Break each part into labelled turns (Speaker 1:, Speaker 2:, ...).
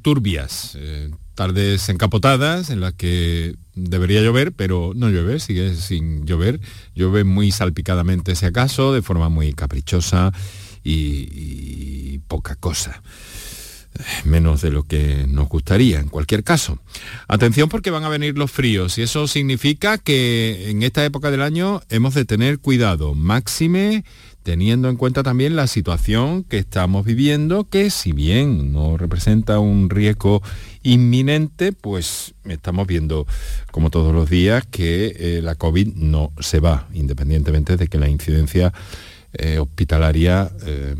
Speaker 1: turbias, tardes encapotadas en las que debería llover, pero no llueve, sigue sin llover, llueve muy salpicadamente si acaso, de forma muy caprichosa y poca cosa menos de lo que nos gustaría en cualquier caso. Atención porque van a venir los fríos y eso significa que en esta época del año hemos de tener cuidado, máxime teniendo en cuenta también la situación que estamos viviendo, que si bien no representa un riesgo inminente, pues estamos viendo, como todos los días, que eh, la COVID no se va, independientemente de que la incidencia eh, hospitalaria eh,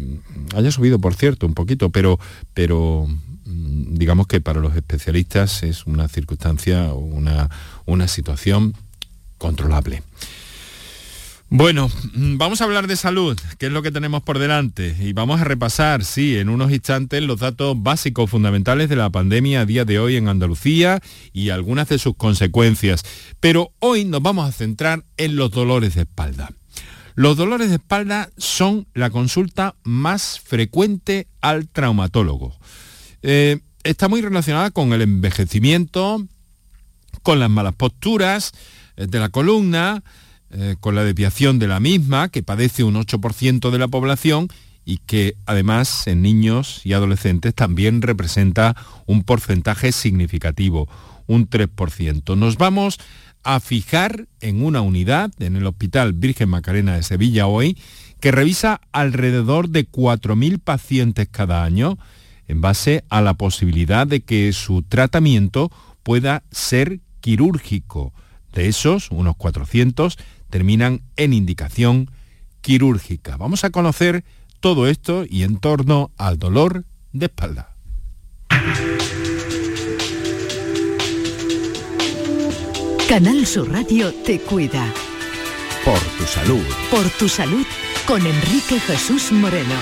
Speaker 1: haya subido, por cierto, un poquito, pero, pero mm, digamos que para los especialistas es una circunstancia, una, una situación controlable. Bueno, mm, vamos a hablar de salud, que es lo que tenemos por delante, y vamos a repasar, sí, en unos instantes los datos básicos fundamentales de la pandemia a día de hoy en Andalucía y algunas de sus consecuencias. Pero hoy nos vamos a centrar en los dolores de espalda. Los dolores de espalda son la consulta más frecuente al traumatólogo. Eh, está muy relacionada con el envejecimiento, con las malas posturas eh, de la columna, eh, con la desviación de la misma, que padece un 8% de la población y que además en niños y adolescentes también representa un porcentaje significativo, un 3%. Nos vamos a fijar en una unidad en el Hospital Virgen Macarena de Sevilla hoy, que revisa alrededor de 4.000 pacientes cada año en base a la posibilidad de que su tratamiento pueda ser quirúrgico. De esos, unos 400 terminan en indicación quirúrgica. Vamos a conocer todo esto y en torno al dolor de espalda.
Speaker 2: Canal Sur Radio te cuida.
Speaker 3: Por tu salud.
Speaker 2: Por tu salud con Enrique Jesús Moreno.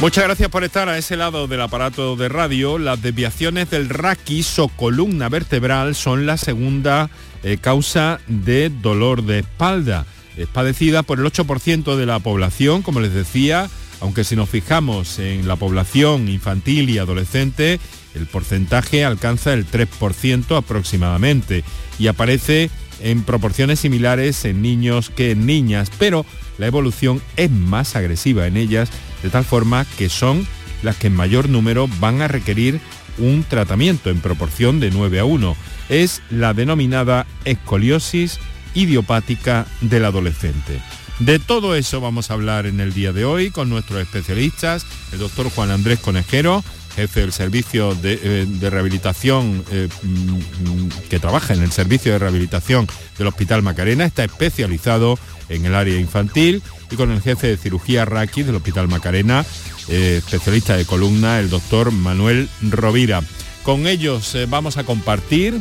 Speaker 1: Muchas gracias por estar a ese lado del aparato de radio. Las desviaciones del raquis o columna vertebral son la segunda eh, causa de dolor de espalda. Es padecida por el 8% de la población, como les decía, aunque si nos fijamos en la población infantil y adolescente, el porcentaje alcanza el 3% aproximadamente y aparece en proporciones similares en niños que en niñas, pero la evolución es más agresiva en ellas, de tal forma que son las que en mayor número van a requerir un tratamiento en proporción de 9 a 1. Es la denominada escoliosis idiopática del adolescente. De todo eso vamos a hablar en el día de hoy con nuestros especialistas, el doctor Juan Andrés Conejero, jefe del servicio de, eh, rehabilitación, eh, mm, que trabaja en el servicio de rehabilitación del Hospital Macarena, está especializado en el área infantil y con el jefe de cirugía raquis del Hospital Macarena, eh, especialista de columna, el doctor Manuel Rovira. Con ellos vamos a compartir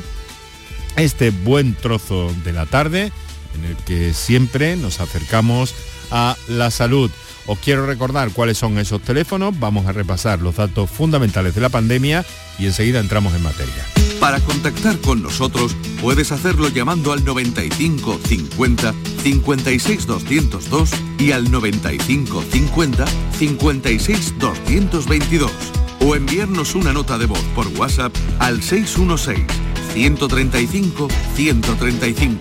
Speaker 1: este buen trozo de la tarde en el que siempre nos acercamos a la salud. Os quiero recordar cuáles son esos teléfonos, vamos a repasar los datos fundamentales de la pandemia y enseguida entramos en materia.
Speaker 4: Para contactar con nosotros puedes hacerlo llamando al 95 50 56 202 y al 95 50 56 222 o enviarnos una nota de voz por WhatsApp al 616 135 135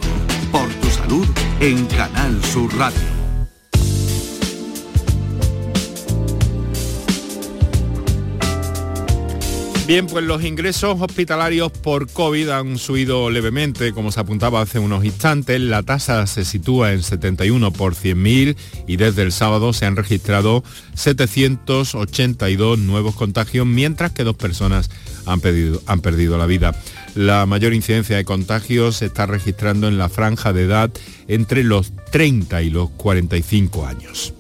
Speaker 4: por tu salud en Canal Sur Radio.
Speaker 1: Bien, pues los ingresos hospitalarios por COVID han subido levemente, como se apuntaba hace unos instantes. La tasa se sitúa en 71 por 100.000 y desde el sábado se han registrado 782 nuevos contagios, mientras que dos personas han, han perdido la vida. La mayor incidencia de contagios se está registrando en la franja de edad entre los 30 y los 45 años.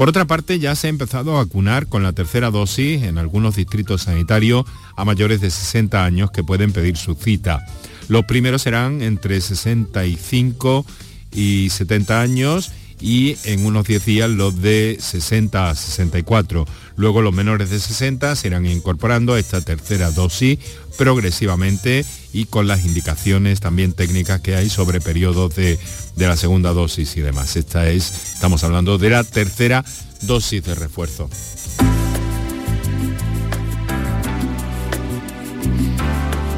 Speaker 1: Por otra parte, ya se ha empezado a vacunar con la tercera dosis en algunos distritos sanitarios a mayores de 60 años que pueden pedir su cita. Los primeros serán entre 65 y 70 años y en unos 10 días los de 60 a 64. Luego los menores de 60 se irán incorporando a esta tercera dosis progresivamente y con las indicaciones también técnicas que hay sobre periodos de, de la segunda dosis y demás. Esta es, estamos hablando de la tercera dosis de refuerzo.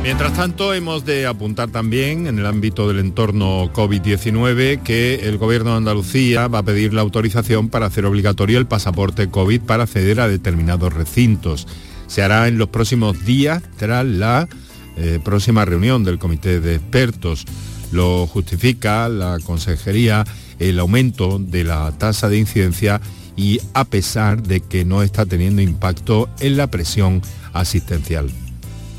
Speaker 1: Mientras tanto, hemos de apuntar también en el ámbito del entorno COVID-19 que el Gobierno de Andalucía va a pedir la autorización para hacer obligatorio el pasaporte COVID para acceder a determinados recintos. Se hará en los próximos días tras la eh, próxima reunión del Comité de Expertos. Lo justifica la Consejería el aumento de la tasa de incidencia y a pesar de que no está teniendo impacto en la presión asistencial.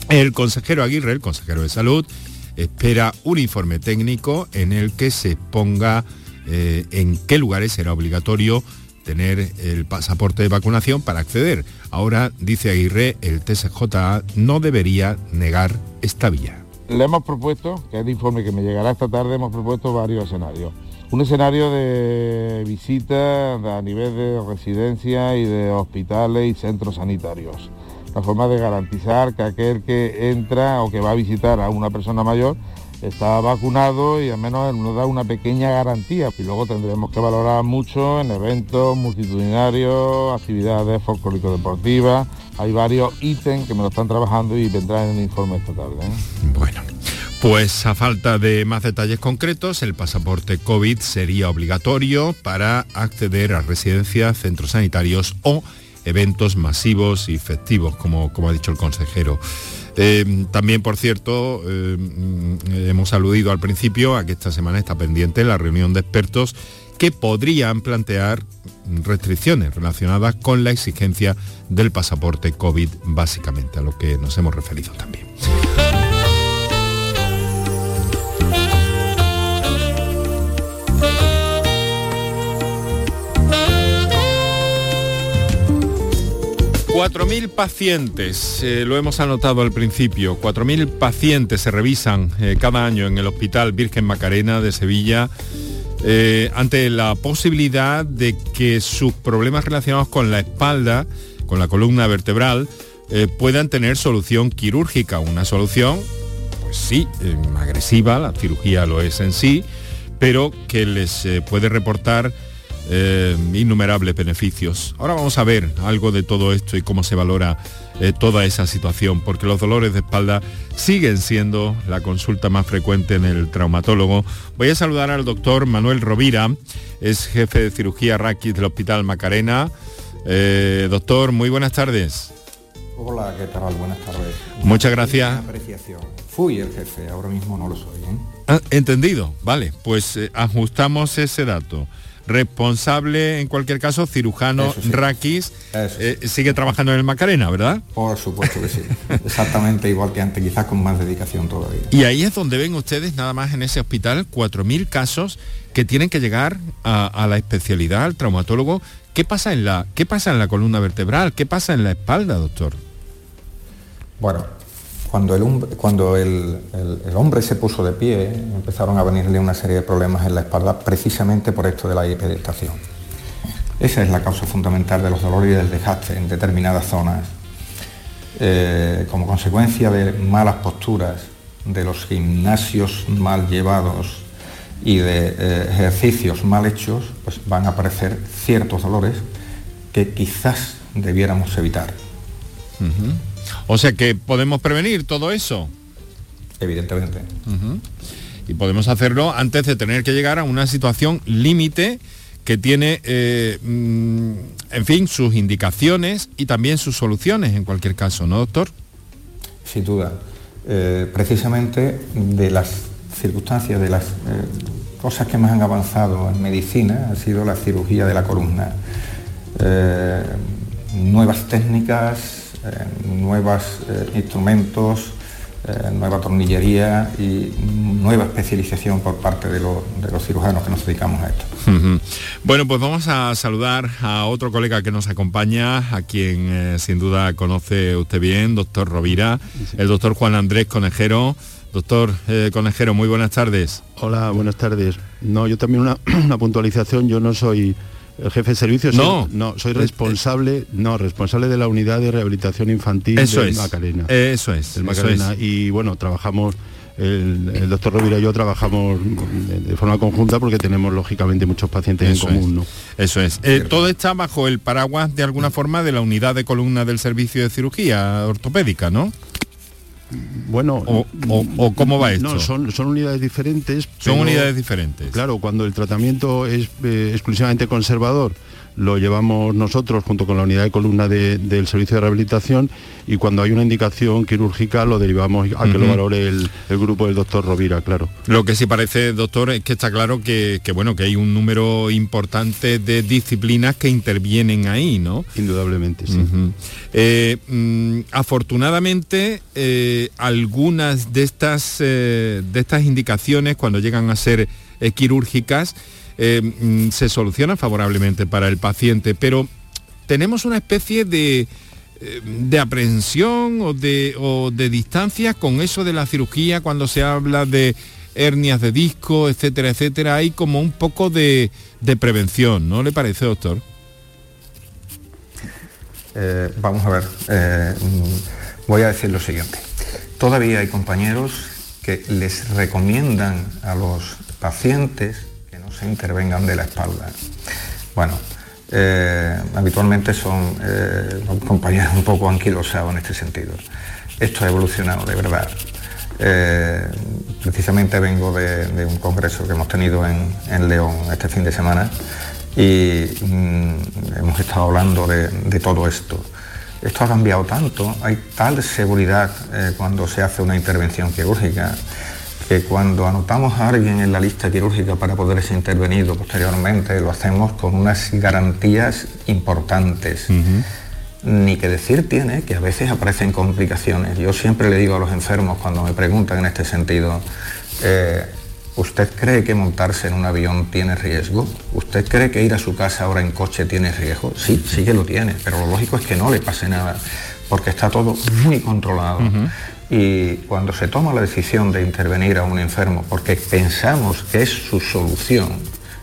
Speaker 1: El consejero Aguirre, el consejero de salud, espera un informe técnico en el que se ponga eh, en qué lugares será obligatorio tener el pasaporte de vacunación para acceder. Ahora, dice Aguirre, el TSJ no debería negar esta vía.
Speaker 5: Le hemos propuesto, que es el informe que me llegará esta tarde, hemos propuesto varios escenarios. Un escenario de visita a nivel de residencia y de hospitales y centros sanitarios la forma de garantizar que aquel que entra o que va a visitar a una persona mayor está vacunado y al menos nos da una pequeña garantía. Y luego tendremos que valorar mucho en eventos multitudinarios, actividades folclórico-deportivas. Hay varios ítems que me lo están trabajando y vendrán en el informe esta tarde. ¿eh?
Speaker 1: Bueno. Pues a falta de más detalles concretos, el pasaporte COVID sería obligatorio para acceder a residencias, centros sanitarios o eventos masivos y festivos, como, como ha dicho el consejero. Eh, también, por cierto, eh, hemos aludido al principio a que esta semana está pendiente la reunión de expertos que podrían plantear restricciones relacionadas con la exigencia del pasaporte COVID, básicamente, a lo que nos hemos referido también. 4.000 pacientes, eh, lo hemos anotado al principio, 4.000 pacientes se revisan eh, cada año en el Hospital Virgen Macarena de Sevilla eh, ante la posibilidad de que sus problemas relacionados con la espalda, con la columna vertebral, puedan tener solución quirúrgica. Una solución, pues sí, agresiva, la cirugía lo es en sí, pero que les puede reportar eh, innumerables beneficios. Ahora vamos a ver algo de todo esto y cómo se valora eh, toda esa situación, porque los dolores de espalda siguen siendo la consulta más frecuente en el traumatólogo. Voy a saludar al doctor Manuel Rovira, es jefe de cirugía raquis del Hospital Macarena. Eh, doctor, muy buenas tardes.
Speaker 6: Hola, ¿qué tal? Buenas tardes.
Speaker 1: Muchas gracias.
Speaker 6: Apreciación. Fui el jefe, ahora mismo no lo soy.
Speaker 1: Ah, entendido, vale, pues ajustamos ese dato responsable, en cualquier caso, cirujano Raquis, eh, sigue trabajando en el Macarena, ¿verdad?
Speaker 6: Por supuesto que sí. Exactamente igual que antes, quizás con más dedicación todavía.
Speaker 1: Y ahí es donde ven ustedes, nada más en ese hospital, 4.000 casos que tienen que llegar a, la especialidad, al traumatólogo. ¿Qué pasa, en la, ¿Qué pasa en la columna vertebral? ¿Qué pasa en la espalda, doctor?
Speaker 6: Bueno, cuando, el, cuando el, hombre se puso de pie, empezaron a venirle una serie de problemas en la espalda precisamente por esto de la hiperestación. Esa es la causa fundamental de los dolores y del desgaste en determinadas zonas. Eh, como consecuencia de malas posturas, de los gimnasios mal llevados y de eh, ejercicios mal hechos, pues van a aparecer ciertos dolores que quizás debiéramos evitar.
Speaker 1: O sea que podemos prevenir todo eso.
Speaker 6: Evidentemente.
Speaker 1: Y podemos hacerlo antes de tener que llegar a una situación límite que tiene, eh, mm, en fin, sus indicaciones y también sus soluciones en cualquier caso, ¿no, doctor?
Speaker 6: Sin duda. Eh, precisamente de las circunstancias, de las eh, cosas que más han avanzado en medicina, ha sido la cirugía de la columna. nuevas técnicas, nuevos eh, instrumentos, eh, nueva tornillería y nueva especialización por parte de, los cirujanos que nos dedicamos a esto.
Speaker 1: Bueno, pues vamos a saludar a otro colega que nos acompaña, a quien eh, sin duda conoce usted bien, doctor Rovira, el doctor Juan Andrés Conejero. Doctor Conejero, muy buenas tardes.
Speaker 7: Hola, buenas tardes. No, yo también una, una puntualización, yo no soy el jefe de servicios
Speaker 1: no
Speaker 7: no soy responsable no responsable de la unidad de rehabilitación infantil
Speaker 1: eso
Speaker 7: del
Speaker 1: es,
Speaker 7: Macarena
Speaker 1: eso es
Speaker 7: Macarena y bueno trabajamos el, doctor Rovira y yo trabajamos de forma conjunta porque tenemos lógicamente muchos pacientes en común. ¿no?
Speaker 1: Eso es. Eh, todo está bajo el paraguas de alguna forma de la unidad de columna del servicio de cirugía ortopédica, ¿no?
Speaker 7: Bueno,
Speaker 1: o, cómo va esto?
Speaker 7: No, son, son unidades diferentes.
Speaker 1: Son unidades diferentes.
Speaker 7: Claro, cuando el tratamiento es eh, exclusivamente conservador, lo llevamos nosotros junto con la unidad de columna del servicio de rehabilitación y cuando hay una indicación quirúrgica lo derivamos a que lo valore el, grupo del doctor Rovira, claro.
Speaker 1: Lo que sí parece, doctor, es que está claro que, bueno, que hay un número importante de disciplinas que intervienen ahí, ¿no?
Speaker 7: Indudablemente, sí.
Speaker 1: Eh, mm, afortunadamente, eh, algunas de estas, eh, de estas indicaciones, cuando llegan a ser quirúrgicas, eh, mm, se soluciona favorablemente para el paciente, pero tenemos una especie de, eh, de aprehensión o de, de distancia con eso de la cirugía cuando se habla de hernias de disco, etcétera, etcétera. Hay como un poco de, prevención, ¿no le parece, doctor?
Speaker 6: Eh, vamos a ver, mm, voy a decir lo siguiente. Todavía hay compañeros que les recomiendan a los pacientes intervengan de la espalda. Bueno, eh, habitualmente son eh, compañeros un poco anquilosados en este sentido. Esto ha evolucionado de verdad. Eh, precisamente vengo de, un congreso que hemos tenido en, León este fin de semana y mm, hemos estado hablando de, todo esto. Esto ha cambiado tanto, hay tal seguridad cuando se hace una intervención quirúrgica que cuando anotamos a alguien en la lista quirúrgica para poder ser intervenido posteriormente, lo hacemos con unas garantías importantes. Ni que decir tiene que a veces aparecen complicaciones. Yo siempre le digo a los enfermos cuando me preguntan en este sentido, eh, ¿usted cree que montarse en un avión tiene riesgo? ¿Usted cree que ir a su casa ahora en coche tiene riesgo? Sí, sí que lo tiene, pero lo lógico es que no le pase nada, porque está todo muy controlado. Y cuando se toma la decisión de intervenir a un enfermo porque pensamos que es su solución,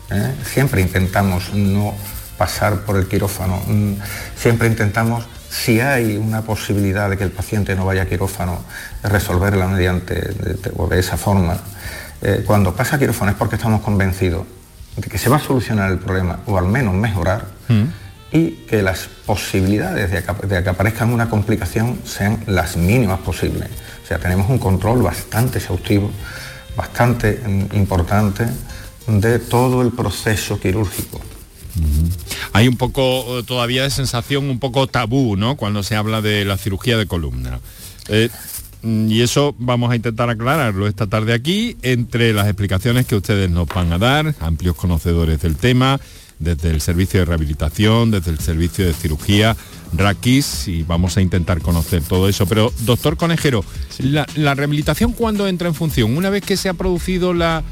Speaker 6: ¿eh? siempre intentamos no pasar por el quirófano, mm, siempre intentamos, si hay una posibilidad de que el paciente no vaya a quirófano, resolverla mediante o de esa forma. Eh, cuando pasa a quirófano es porque estamos convencidos de que se va a solucionar el problema o al menos mejorar. Mm y que las posibilidades de que, aparezca una complicación sean las mínimas posibles. O sea, tenemos un control bastante exhaustivo, bastante mm, importante de todo el proceso quirúrgico.
Speaker 1: Hay un poco eh, todavía de sensación un poco tabú, ¿no? Cuando se habla de la cirugía de columna. Eh, mm, y eso vamos a intentar aclararlo esta tarde aquí, entre las explicaciones que ustedes nos van a dar, amplios conocedores del tema, desde el servicio de rehabilitación, desde el servicio de cirugía, Raquis, y vamos a intentar conocer todo eso. Pero, doctor Conejero, la, rehabilitación cuándo entra en función? Una vez que se ha producido la,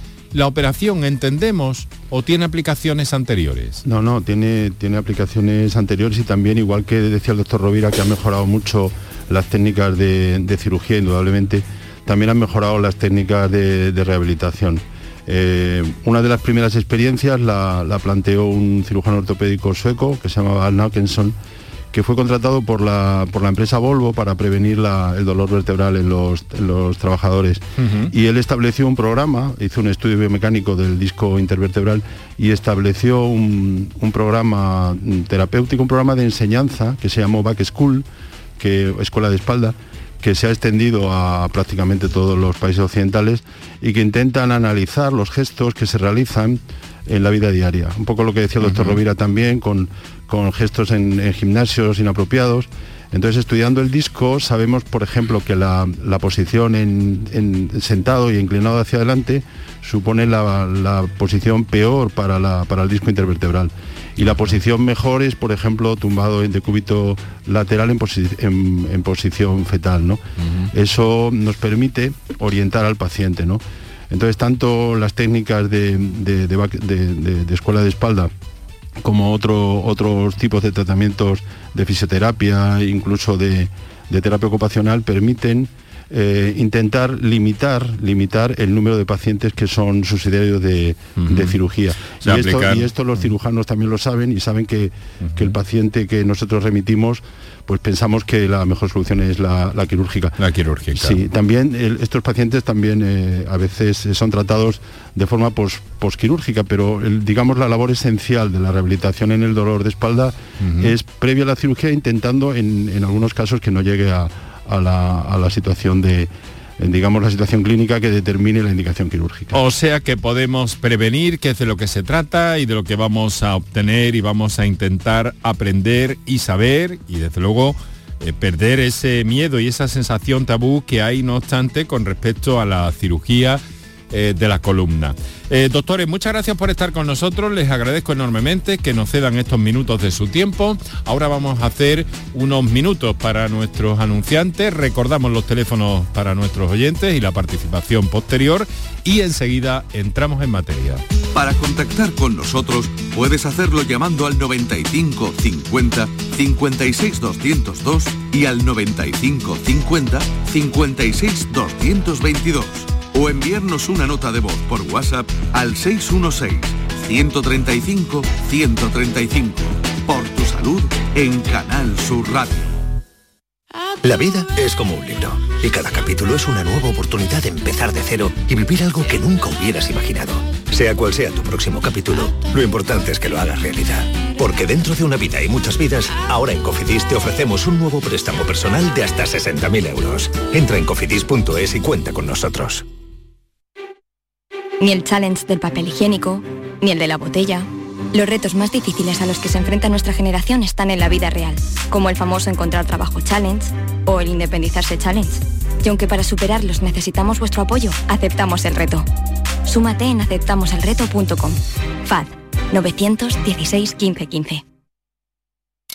Speaker 1: operación, ¿entendemos? ¿O tiene aplicaciones anteriores?
Speaker 7: No, no, tiene, tiene aplicaciones anteriores y también, igual que decía el doctor Rovira, que ha mejorado mucho las técnicas de, cirugía, indudablemente, también han mejorado las técnicas de rehabilitación. Eh, una de las primeras experiencias la, planteó un cirujano ortopédico sueco que se llamaba Al Naukenson, que fue contratado por la, por la empresa Volvo para prevenir el dolor vertebral en los, trabajadores. Y él estableció un programa, hizo un estudio biomecánico del disco intervertebral y estableció un, un programa terapéutico, un programa de enseñanza que se llamó Back School, que, escuela de espalda, que se ha extendido a prácticamente todos los países occidentales y que intentan analizar los gestos que se realizan en la vida diaria. Un poco lo que decía el doctor Rovira también, con, con gestos en, gimnasios inapropiados. Entonces, estudiando el disco, sabemos, por ejemplo, que la, posición en, sentado y inclinado hacia adelante supone la, posición peor para, para el disco intervertebral y la posición mejor es, por ejemplo, tumbado en decúbito lateral en, posición fetal. ¿no? Eso nos permite orientar al paciente. ¿no? Entonces, tanto las técnicas de, escuela de espalda como otro, otros tipos de tratamientos de fisioterapia, incluso de terapia ocupacional, permiten eh, intentar limitar, limitar el número de pacientes que son subsidiarios de, cirugía. Y esto, los cirujanos también lo saben y saben que, el paciente que nosotros remitimos pues pensamos que la mejor solución es la, quirúrgica.
Speaker 1: La quirúrgica.
Speaker 7: Sí, también estos pacientes también eh, a veces son tratados de forma posquirúrgica, pero digamos la labor esencial de la rehabilitación en el dolor de espalda es previa a la cirugía intentando en, en algunos casos que no llegue a, a la, situación de, digamos, la situación clínica que determine la indicación quirúrgica.
Speaker 1: O sea que podemos prevenir, que es de lo que se trata y de lo que vamos a obtener y vamos a intentar aprender y saber y desde luego eh, perder ese miedo y esa sensación tabú que hay, no obstante, con respecto a la cirugía eh, de la columna. Eh, doctores, muchas gracias por estar con nosotros, les agradezco enormemente que nos cedan estos minutos de su tiempo. Ahora vamos a hacer unos minutos para nuestros anunciantes, recordamos los teléfonos para nuestros oyentes y la participación posterior y enseguida entramos en materia.
Speaker 4: Para contactar con nosotros puedes hacerlo llamando al 95 50 56 202 y al 95 50 56 222 o enviarnos una nota de voz por WhatsApp al 616-135-135. Por tu salud en Canal Sur Radio.
Speaker 8: La vida es como un libro y cada capítulo es una nueva oportunidad de empezar de cero y vivir algo que nunca hubieras imaginado. Sea cual sea tu próximo capítulo, lo importante es que lo hagas realidad. Porque dentro de una vida y muchas vidas, ahora en Cofidis te ofrecemos un nuevo préstamo personal de hasta 60.000 euros. Entra en cofidis.es y cuenta con nosotros.
Speaker 9: Ni el challenge del papel higiénico, ni el de la botella. Los retos más difíciles a los que se enfrenta nuestra generación están en la vida real, como el famoso encontrar trabajo challenge o el independizarse challenge. Y aunque para superarlos necesitamos vuestro apoyo, aceptamos el reto. Súmate en aceptamoselreto.com. FAD 916 1515.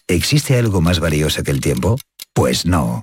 Speaker 8: ¿Existe algo más valioso que el tiempo? Pues no.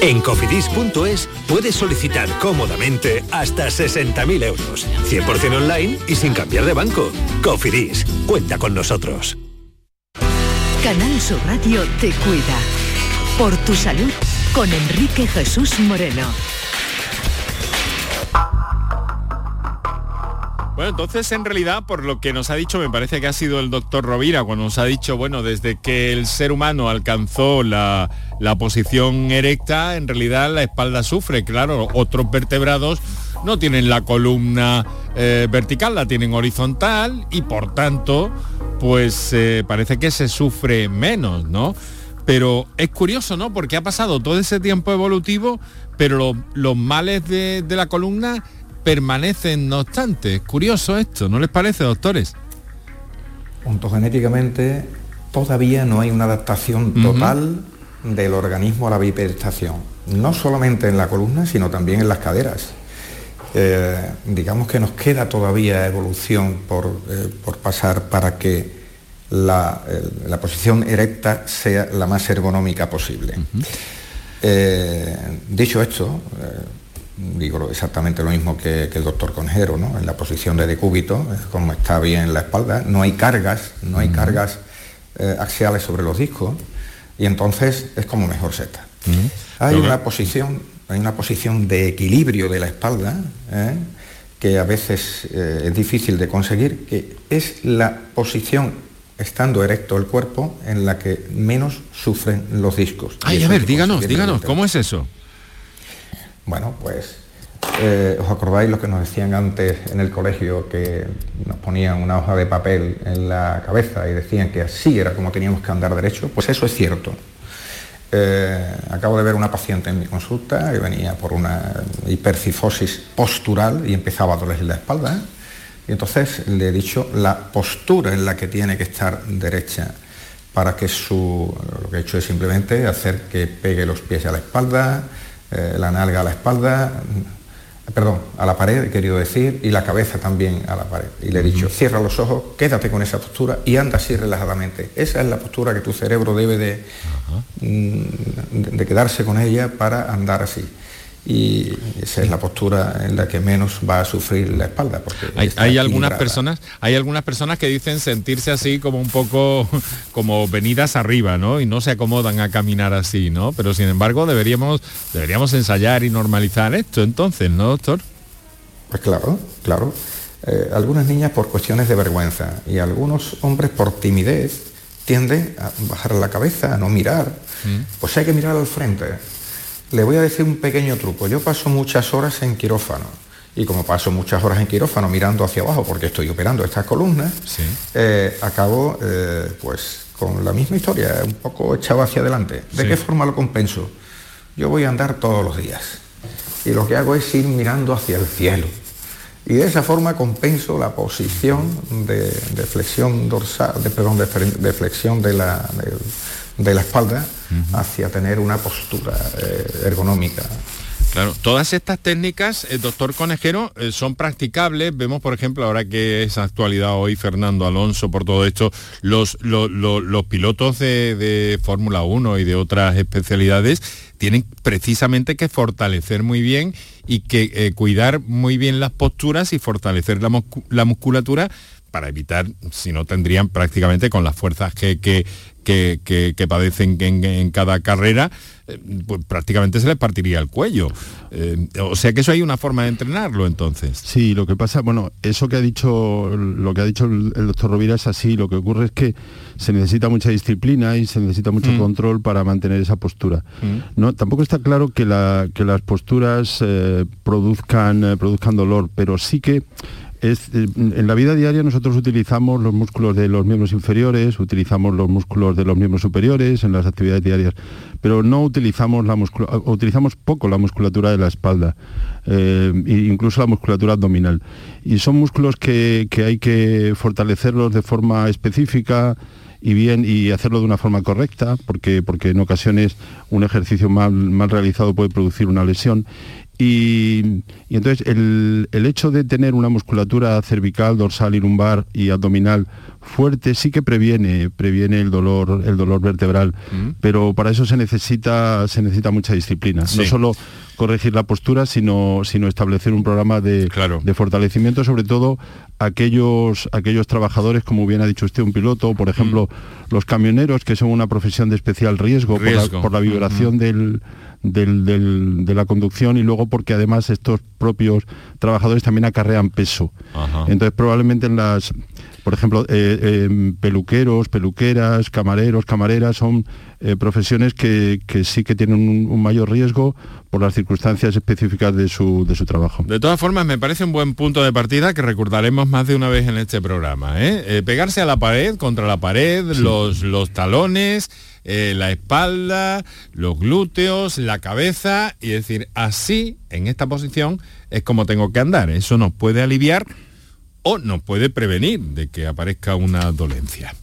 Speaker 8: En cofidis.es puedes solicitar cómodamente hasta 60.000 euros, 100% online y sin cambiar de banco. Cofidis, cuenta con nosotros.
Speaker 2: Canal Sur Radio te cuida. Por tu salud con Enrique Jesús Moreno.
Speaker 1: Bueno, entonces en realidad, por lo que nos ha dicho, me parece que ha sido el doctor Rovira, cuando nos ha dicho, bueno, desde que el ser humano alcanzó la, posición erecta, en realidad la espalda sufre. Claro, otros vertebrados no tienen la columna eh, vertical, la tienen horizontal y por tanto, pues eh, parece que se sufre menos, ¿no? Pero es curioso, ¿no? Porque ha pasado todo ese tiempo evolutivo, pero los males de, de la columna permanecen no obstante. curioso esto, ¿no les parece, doctores?
Speaker 6: Ontogenéticamente todavía no hay una adaptación total del organismo a la bipedestación, no solamente en la columna, sino también en las caderas. Eh, digamos que nos queda todavía evolución por, eh, pasar para que la, posición erecta sea la más ergonómica posible. Eh, dicho esto, digo exactamente lo mismo que, el doctor Conjero, ¿no? en la posición de decúbito, como está bien la espalda, no hay cargas, no hay cargas eh, axiales sobre los discos y entonces es como mejor se está. Hay una posición, hay una posición de equilibrio de la espalda ¿eh? que a veces eh, es difícil de conseguir, que es la posición estando erecto el cuerpo en la que menos sufren los discos.
Speaker 1: Ay, a ver, díganos, díganos, ¿cómo es eso?
Speaker 6: Bueno, pues eh, ¿Os acordáis lo que nos decían antes en el colegio, que nos ponían una hoja de papel en la cabeza y decían que así era como teníamos que andar derecho? Pues eso es cierto. Eh, acabo de ver una paciente en mi consulta que venía por una hipercifosis postural y empezaba a dolerle la espalda. Y entonces le he dicho la postura en la que tiene que estar derecha para que su... Lo que he hecho es simplemente hacer que pegue los pies a la espalda, eh, la nalga a la espalda, perdón, a la pared, he querido decir, y la cabeza también a la pared. Y le he dicho, cierra los ojos, quédate con esa postura y anda así relajadamente. Esa es la postura que tu cerebro debe de, mm, de, quedarse con ella para andar así. Y esa es la postura en la que menos va a sufrir la espalda. Porque
Speaker 1: hay, algunas personas, hay algunas personas que dicen sentirse así como un poco como venidas arriba, ¿no? Y no se acomodan a caminar así, ¿no? Pero sin embargo deberíamos, deberíamos ensayar y normalizar esto entonces, ¿no, doctor?
Speaker 6: Pues claro, claro. Eh, algunas niñas por cuestiones de vergüenza y algunos hombres por timidez tienden a bajar la cabeza, a no mirar. Pues hay que mirar al frente. Le voy a decir un pequeño truco. Yo paso muchas horas en quirófano. Y como paso muchas horas en quirófano mirando hacia abajo porque estoy operando estas columnas, eh, acabo eh, pues con la misma historia, un poco echado hacia adelante. ¿De
Speaker 1: Sí.
Speaker 6: qué forma lo compenso? Yo voy a andar todos los días. Y lo que hago es ir mirando hacia el cielo. Y de esa forma compenso la posición de, de flexión dorsal, de, perdón, de, flexión de la, de la espalda hacia tener una postura eh, ergonómica.
Speaker 1: Claro, todas estas técnicas, el doctor Conejero, eh, son practicables. Vemos, por ejemplo, ahora que es actualidad hoy Fernando Alonso por todo esto, los, lo- lo- los pilotos de, de Fórmula 1 y de otras especialidades tienen precisamente que fortalecer muy bien y que eh, cuidar muy bien las posturas y fortalecer la musculatura para evitar, si no tendrían prácticamente con las fuerzas que, que, que- que- que padecen en, en cada carrera, eh, pues prácticamente se les partiría el cuello. Eh, o sea que eso hay una forma de entrenarlo entonces.
Speaker 7: Sí, lo que pasa, bueno, eso que ha dicho, lo que ha dicho el, el doctor Rovira es así, lo que ocurre es que se necesita mucha disciplina y se necesita mucho
Speaker 1: Mm.
Speaker 7: control para mantener esa postura.
Speaker 1: Mm.
Speaker 7: No, tampoco está claro que, la- que las posturas eh, produzcan, eh, produzcan dolor, pero sí que eh, en la vida diaria nosotros utilizamos los músculos de los miembros inferiores, utilizamos los músculos de los miembros superiores en las actividades diarias, pero no utilizamos la utilizamos poco la musculatura de la espalda, eh, e incluso la musculatura abdominal. Y son músculos que, que hay que fortalecerlos de forma específica y bien y hacerlo de una forma correcta, porque, porque en ocasiones un ejercicio mal, mal realizado puede producir una lesión. Y, y entonces el, el hecho de tener una musculatura cervical, dorsal y lumbar y abdominal fuerte sí que previene, previene el dolor, el dolor vertebral, pero para eso se necesita, se necesita mucha disciplina.
Speaker 1: Sí.
Speaker 7: No solo corregir la postura, sino, sino establecer un programa de, de fortalecimiento, sobre todo aquellos, aquellos trabajadores, como bien ha dicho usted, un piloto, por ejemplo, los camioneros, que son una profesión de especial riesgo, por la-
Speaker 1: Riesgo.
Speaker 7: por la, vibración del, del- del- de la conducción y luego porque además estos propios trabajadores también acarrean peso. Entonces probablemente en las, por ejemplo, eh, eh, peluqueros, peluqueras, camareros, camareras son eh, profesiones que, que sí que tienen un, un mayor riesgo por las circunstancias específicas de su, de su trabajo.
Speaker 1: De todas formas, me parece un buen punto de partida que recordaremos más de una vez en este programa. ¿eh? Eh, pegarse a la pared, contra la pared, los, los talones, eh, la espalda, los glúteos, la cabeza, y decir, así, en esta posición, es como tengo que andar. Eso nos puede aliviar o nos puede prevenir de que aparezca una dolencia.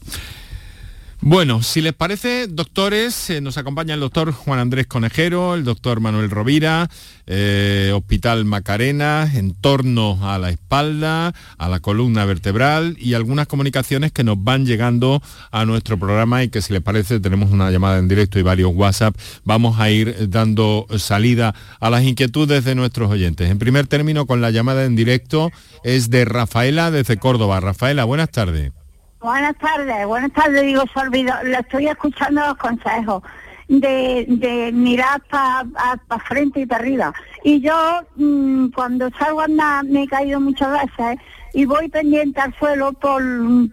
Speaker 1: Bueno, si les parece, doctores, eh, nos acompaña el doctor Juan Andrés Conejero, el doctor Manuel Rovira, eh, Hospital Macarena, en torno a la espalda, a la columna vertebral y algunas comunicaciones que nos van llegando a nuestro programa y que si les parece tenemos una llamada en directo y varios WhatsApp, vamos a ir dando salida a las inquietudes de nuestros oyentes. En primer término, con la llamada en directo es de Rafaela desde Córdoba. Rafaela, buenas tardes.
Speaker 10: Buenas tardes, buenas tardes, digo, se olvidó, le estoy escuchando los consejos de, de mirar para frente y para arriba. Y yo mm, cuando salgo a andar me he caído muchas veces y voy pendiente al suelo por,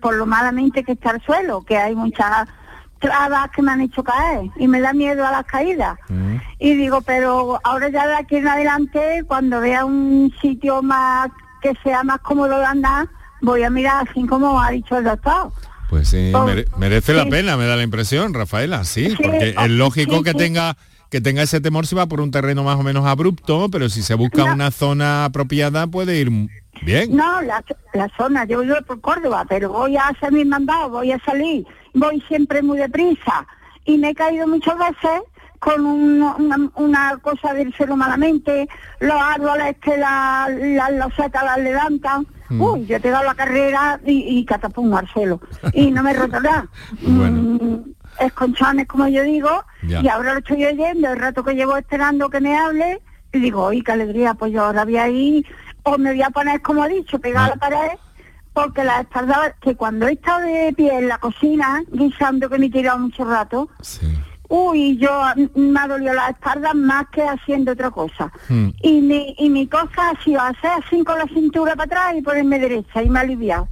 Speaker 10: por lo malamente que está el suelo, que hay muchas trabas que me han hecho caer y me da miedo a las caídas. Y digo, pero ahora ya de aquí en adelante, cuando vea un sitio más que sea más cómodo de andar, voy a mirar así como ha dicho el doctor.
Speaker 1: Pues sí,
Speaker 10: Oh,
Speaker 1: mere- merece la pena, me da la impresión, Rafaela, sí,
Speaker 10: Sí,
Speaker 1: porque
Speaker 10: oh,
Speaker 1: es lógico
Speaker 10: sí,
Speaker 1: que tenga que tenga ese temor si va por un terreno más o menos abrupto, pero si se busca una zona apropiada puede ir bien.
Speaker 10: No, la, la zona, yo vivo por Córdoba, pero voy a hacer mis mandados, voy a salir, voy siempre muy deprisa y me he caído muchas veces con un- una, una cosa del suelo malamente, los árboles que las la, losetas las levantan.
Speaker 1: Mm.
Speaker 10: Uy, yo te he dado la carrera y, y catapum al suelo. Y no me he roto nada. Mm, esconchones, como yo digo,
Speaker 1: Ya.
Speaker 10: y ahora lo estoy oyendo, el rato que llevo esperando que me hable, Y digo, ¡ay, qué alegría! Pues yo ahora voy a ir, o me voy a poner, como he dicho, pegada a la pared, porque la espalda, que cuando he estado de pie en la cocina, guisando que me he tirado mucho rato, uy, yo me ha dolido la espalda más que haciendo otra cosa.
Speaker 1: Mm.
Speaker 10: Y mi, y mi cosa ha sido hacer así con la cintura para atrás y ponerme derecha y me ha aliviado.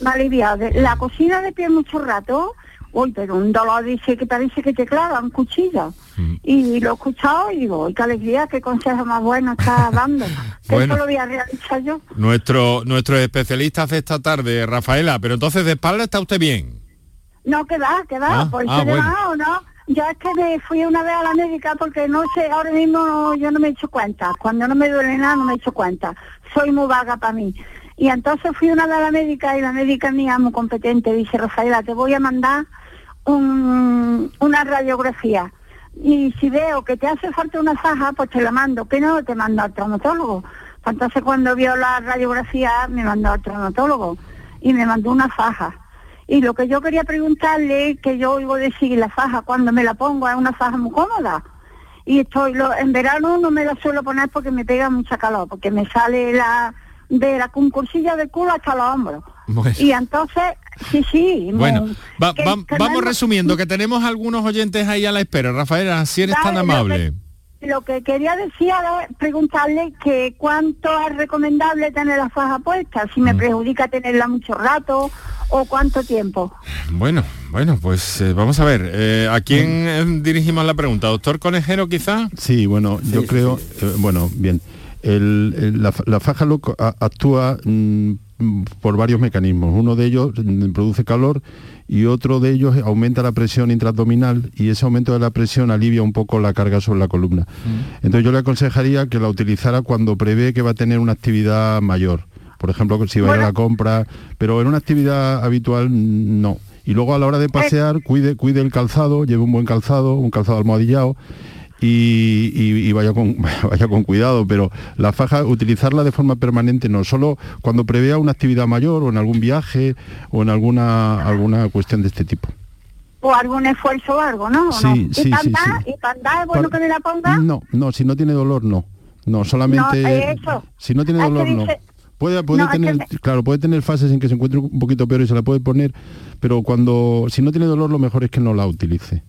Speaker 10: Me ha aliviado. De- La cocina de pie mucho rato, uy, pero un dolor dice que parece que te clavan cuchillo. Y lo he escuchado y digo, uy, qué alegría, qué consejo más bueno está dando.
Speaker 1: Bueno.
Speaker 10: eso lo voy a realizar yo.
Speaker 1: Nuestro, nuestro especialista de esta tarde, Rafaela, pero entonces de espalda está usted bien.
Speaker 10: No, que va, que va,
Speaker 1: Ah,
Speaker 10: por
Speaker 1: ah,
Speaker 10: eso de
Speaker 1: bueno.
Speaker 10: bajado, ¿no? Yo es que me fui una vez a la médica porque no sé, ahora mismo no- yo no me he hecho cuenta. Cuando no me duele nada no me he hecho cuenta. Soy muy vaga para mí. Y entonces fui una vez a la médica y la médica mía muy competente dice, Rafaela, te voy a mandar un- una radiografía. Y si veo que te hace falta una faja, pues te la mando. Que no, te mando al traumatólogo. Pues entonces cuando vio la radiografía me mandó al traumatólogo y me mandó una faja. Y lo que yo quería preguntarle, que yo oigo decir la faja, cuando me la pongo es una faja muy cómoda. Y estoy, lo, en verano no me la suelo poner porque me pega mucha calor, porque me sale la de la concursilla del culo hasta los hombros.
Speaker 1: Bueno.
Speaker 10: Y entonces, sí, sí.
Speaker 1: Bueno,
Speaker 10: muy-
Speaker 1: va-
Speaker 10: que-
Speaker 1: va-
Speaker 10: que
Speaker 1: vamos
Speaker 10: no-
Speaker 1: resumiendo, que tenemos algunos oyentes ahí a la espera. Rafaela, si eres tan
Speaker 10: Dale,
Speaker 1: amable.
Speaker 10: Lo que quería decir era preguntarle que cuánto es recomendable tener la faja puesta, si
Speaker 1: Mm.
Speaker 10: me perjudica tenerla mucho rato o cuánto tiempo.
Speaker 1: Bueno, bueno, pues eh, vamos a ver. eh, ¿A quién eh, dirigimos la pregunta? ¿Doctor Conejero quizá?
Speaker 7: Sí, bueno, yo creo, eh, bueno, bien. El- el- la, fa- la faja loco a- actúa mm, mm, por varios mecanismos. Uno de ellos mm, produce calor y otro de ellos aumenta la presión intraabdominal y ese aumento de la presión alivia un poco la carga sobre la columna. Entonces yo le aconsejaría que la utilizara cuando prevé que va a tener una actividad mayor. Por ejemplo, que si va a ir a la compra, pero en una actividad habitual mm, no. Y luego a la hora de pasear, cuide, cuide el calzado, lleve un buen calzado, un calzado almohadillado y, y- y vaya, con, vaya con cuidado, pero la faja, utilizarla de forma permanente, no solo cuando prevea una actividad mayor o en algún viaje o en alguna, alguna cuestión de este tipo.
Speaker 10: O algún esfuerzo o algo, ¿no? ¿O
Speaker 7: Sí,
Speaker 10: no?
Speaker 7: sí,
Speaker 10: ¿Y
Speaker 7: sí,
Speaker 10: para
Speaker 7: sí.
Speaker 10: andar? ¿Y para andar es bueno
Speaker 7: Para-
Speaker 10: que me la ponga?
Speaker 7: No, no, si no tiene dolor, no. No, solamente...
Speaker 10: No, eso.
Speaker 7: Si no tiene dolor, no. Puede, puede
Speaker 10: No, es que
Speaker 7: tener, claro, puede tener fases en que se encuentre un poquito peor y se la puede poner, pero cuando, si no tiene dolor, lo mejor es que no la utilice.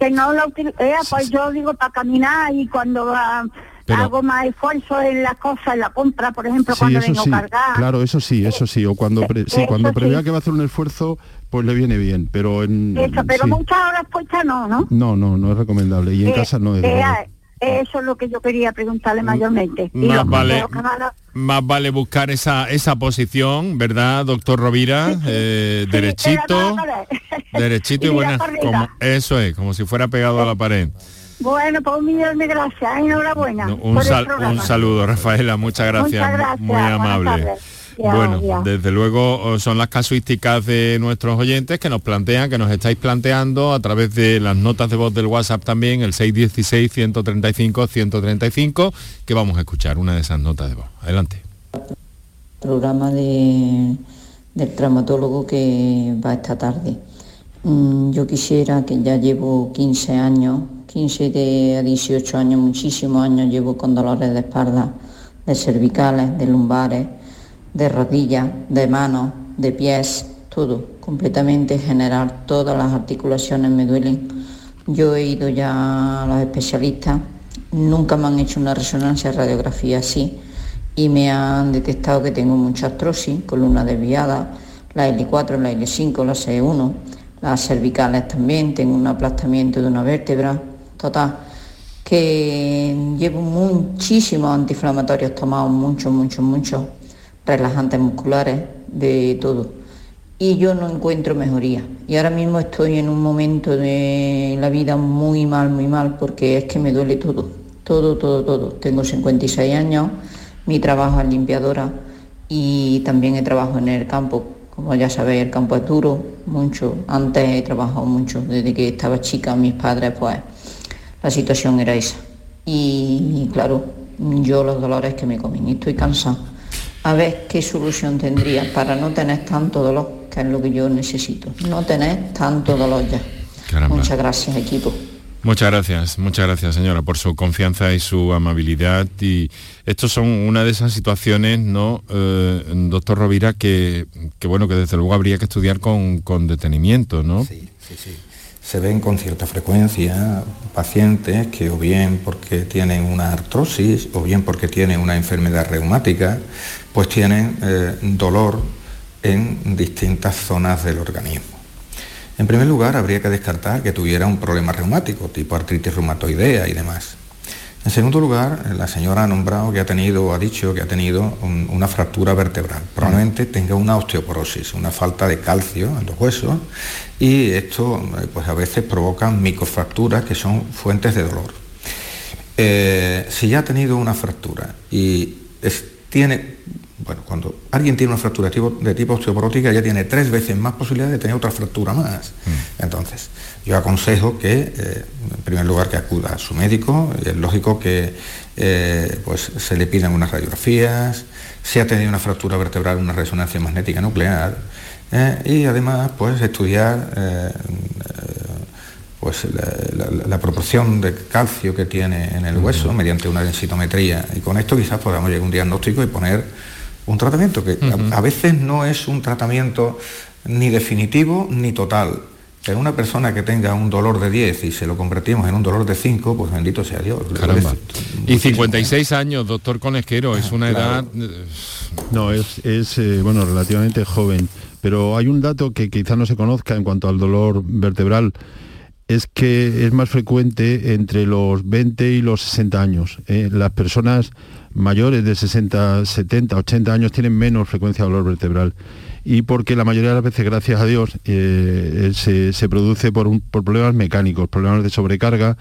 Speaker 10: Que no la utilizo, eh, pues yo digo para caminar y cuando
Speaker 7: Pero-
Speaker 10: hago más esfuerzo en las cosas, en la compra, por ejemplo,
Speaker 7: Sí,
Speaker 10: cuando
Speaker 7: eso
Speaker 10: vengo
Speaker 7: sí,
Speaker 10: a cargar.
Speaker 7: claro, eso sí, eso sí, o cuando, pre- sí, cuando
Speaker 10: sí.
Speaker 7: prevea que va a hacer un esfuerzo, pues le viene bien, pero en...
Speaker 10: Eso, pero
Speaker 7: sí.
Speaker 10: muchas horas puestas no, ¿no?
Speaker 7: No, no, no es recomendable, y en
Speaker 10: Eh,
Speaker 7: casa no es
Speaker 10: eh, eso es lo que yo quería preguntarle mayormente. Y
Speaker 1: Más vale, más vale buscar esa, esa posición, ¿verdad, doctor Rovira? Eh, derechito, derechito y
Speaker 10: Y
Speaker 1: buena. Como, eso es, como si fuera pegado a la pared.
Speaker 10: Bueno, pues un millón de gracias, enhorabuena.
Speaker 1: Un, sal- un saludo, Rafaela, muchas gracias.
Speaker 10: Muchas gracias,
Speaker 1: Muy amable.
Speaker 10: Ya,
Speaker 1: bueno,
Speaker 10: ya.
Speaker 1: desde luego oh, son las casuísticas de nuestros oyentes que nos plantean, que nos estáis planteando a través de las notas de voz del WhatsApp también, el 616-135-135, que vamos a escuchar una de esas notas de voz. Adelante.
Speaker 11: programa de- del traumatólogo que va esta tarde. Mm, Yo quisiera que ya llevo 15 años, 15 de a 18 años, muchísimos años llevo con dolores de espalda, de cervicales, de lumbares, de rodillas, de manos, de pies, todo, completamente general, todas las articulaciones me duelen. Yo he ido ya a los especialistas, nunca me han hecho una resonancia radiografía así y me han detectado que tengo mucha artrosis, columna desviada, la L4, la L5, la C1, las cervicales también, tengo un aplastamiento de una vértebra, total, que llevo muchísimos antiinflamatorios tomados, muchos, muchos, muchos, relajantes musculares, de todo. Y yo no encuentro mejoría. Y ahora mismo estoy en un momento de la vida muy mal, muy mal, porque es que me duele todo, todo, todo, todo. Tengo 56 años, mi trabajo es limpiadora y también he trabajado en el campo. Como ya sabéis, el campo es duro, mucho. Antes he trabajado mucho, desde que estaba chica, mis padres, pues la situación era esa. Y, claro, yo los dolores que me comen, estoy cansada. A ver qué solución tendría para no tener tanto dolor, que es lo que yo necesito. No tener tanto dolor ya.
Speaker 1: Caramba.
Speaker 11: Muchas gracias, equipo.
Speaker 1: Muchas gracias, muchas gracias señora por su confianza y su amabilidad. Y estos son una de esas situaciones, ¿no, eh, doctor Rovira, que, que, bueno, que desde luego habría que estudiar con, con detenimiento, ¿no?
Speaker 6: Sí, sí, sí. Se ven con cierta frecuencia pacientes que o bien porque tienen una artrosis o bien porque tienen una enfermedad reumática, pues tienen eh, dolor en distintas zonas del organismo. En primer lugar, habría que descartar que tuviera un problema reumático, tipo artritis reumatoidea y demás. En segundo lugar, la señora ha nombrado que ha tenido, ha dicho que ha tenido una fractura vertebral. Probablemente tenga una osteoporosis, una falta de calcio en los huesos y esto eh, pues a veces provoca microfracturas que son fuentes de dolor. Eh, si ya ha tenido una fractura y tiene bueno, cuando alguien tiene una fractura de tipo osteoporótica ya tiene tres veces más posibilidades de tener otra fractura más. Mm. Entonces, yo aconsejo que, eh, en primer lugar, que acuda a su médico. Es lógico que eh, pues, se le pidan unas radiografías, si ha tenido una fractura vertebral, una resonancia magnética nuclear, eh, y además, pues, estudiar pues, la, proporción de calcio que tiene en el hueso mediante una densitometría. Y con esto quizás podamos llegar a un diagnóstico y poner un tratamiento que a, veces no es un tratamiento ni definitivo ni total. Pero una persona que tenga un dolor de 10 y se lo convertimos en un dolor de 5, pues bendito sea Dios.
Speaker 1: Y 56 años, doctor Conesquero, es una edad...
Speaker 7: No, es, es eh, bueno, relativamente joven. Pero hay un dato que quizá no se conozca en cuanto al dolor vertebral es que es más frecuente entre los 20 y los 60 años. ¿eh? Las personas mayores de 60, 70, 80 años tienen menos frecuencia de dolor vertebral y porque la mayoría de las veces, gracias a Dios, eh, se, produce por, por problemas mecánicos, problemas de sobrecarga,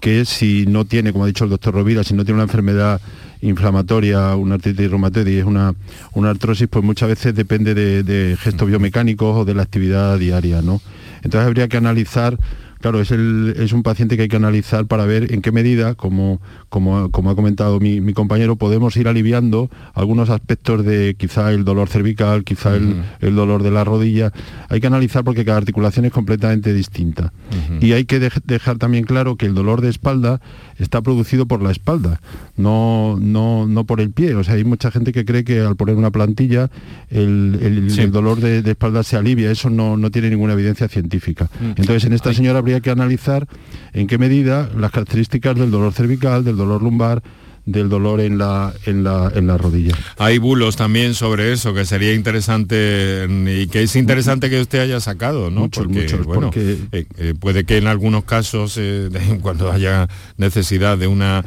Speaker 7: que si no tiene, como ha dicho el doctor Rovira, si no tiene una enfermedad inflamatoria, una artritis reumatoide y es una, una artrosis, pues muchas veces depende de, gestos biomecánicos o de la actividad diaria, ¿no? Entonces habría que analizar Claro, es, es un paciente que hay que analizar para ver en qué medida, como, como, ha comentado mi, compañero, podemos ir aliviando algunos aspectos de quizá el dolor cervical, quizá el, dolor de la rodilla. Hay que analizar porque cada articulación es completamente distinta. Y hay que dejar también claro que el dolor de espalda está producido por la espalda, no, no, no por el pie. O sea, hay mucha gente que cree que al poner una plantilla el, dolor de, espalda se alivia. Eso no, no tiene ninguna evidencia científica. Mm. Entonces, en esta señora habría que analizar en qué medida las características del dolor cervical, del dolor lumbar, del dolor en la, en la, en la rodilla.
Speaker 1: Hay bulos también sobre eso, que sería interesante y que es interesante que usted haya sacado, ¿no? porque, bueno, eh, eh, puede que en algunos casos, eh, cuando haya necesidad de una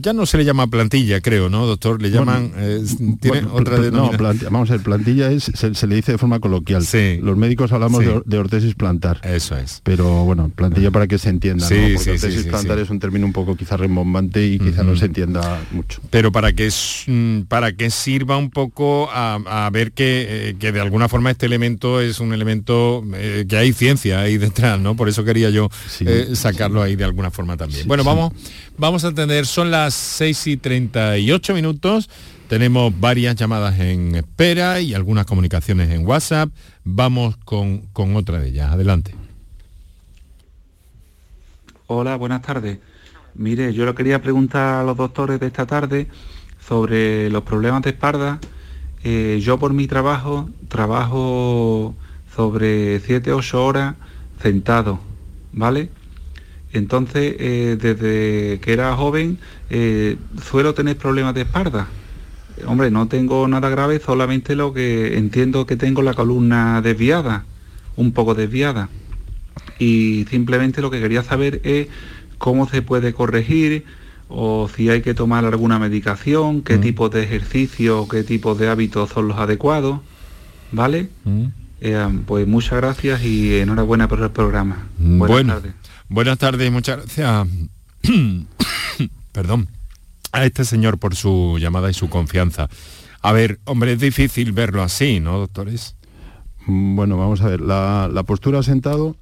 Speaker 1: ya no se le llama plantilla, creo, ¿no, doctor? Le llaman... Eh, ¿Tiene otra
Speaker 7: No, vamos a ver, plantilla es, se, le dice de forma coloquial. Sí. Los médicos hablamos de, ortesis plantar.
Speaker 1: Eso es.
Speaker 7: Pero bueno, plantilla para que se entienda, ¿no? Porque ortesis plantar es un término un poco quizá rembombante y quizá no se entienda mucho.
Speaker 1: Pero para que, mm, para que sirva un poco a, ver que, eh, que, de alguna forma este elemento es un elemento eh, que hay ciencia ahí detrás, ¿no? Por eso quería yo sacarlo ahí de alguna forma también. bueno, vamos, vamos a tener son las 6 y 38 minutos. Tenemos varias llamadas en espera y algunas comunicaciones en WhatsApp. Vamos con, otra de ellas. Adelante.
Speaker 12: Hola, buenas tardes. Mire, yo lo quería preguntar a los doctores de esta tarde sobre los problemas de espalda. Eh, yo por mi trabajo trabajo sobre 7-8 horas sentado, ¿vale? Entonces, eh, desde que era joven, eh, suelo tener problemas de espalda. Hombre, no tengo nada grave, solamente lo que entiendo que tengo la columna desviada, un poco desviada. Y simplemente lo que quería saber es cómo se puede corregir o si hay que tomar alguna medicación, qué mm. tipo de ejercicio, qué tipo de hábitos son los adecuados. ¿Vale? Mm. Eh, pues muchas gracias y enhorabuena por el programa.
Speaker 1: Buenas tardes. Buenas tardes muchas gracias. Perdón. A este señor por su llamada y su confianza. A ver, hombre, es difícil verlo así, ¿no, doctores?
Speaker 7: Bueno, vamos a ver. La, postura sentado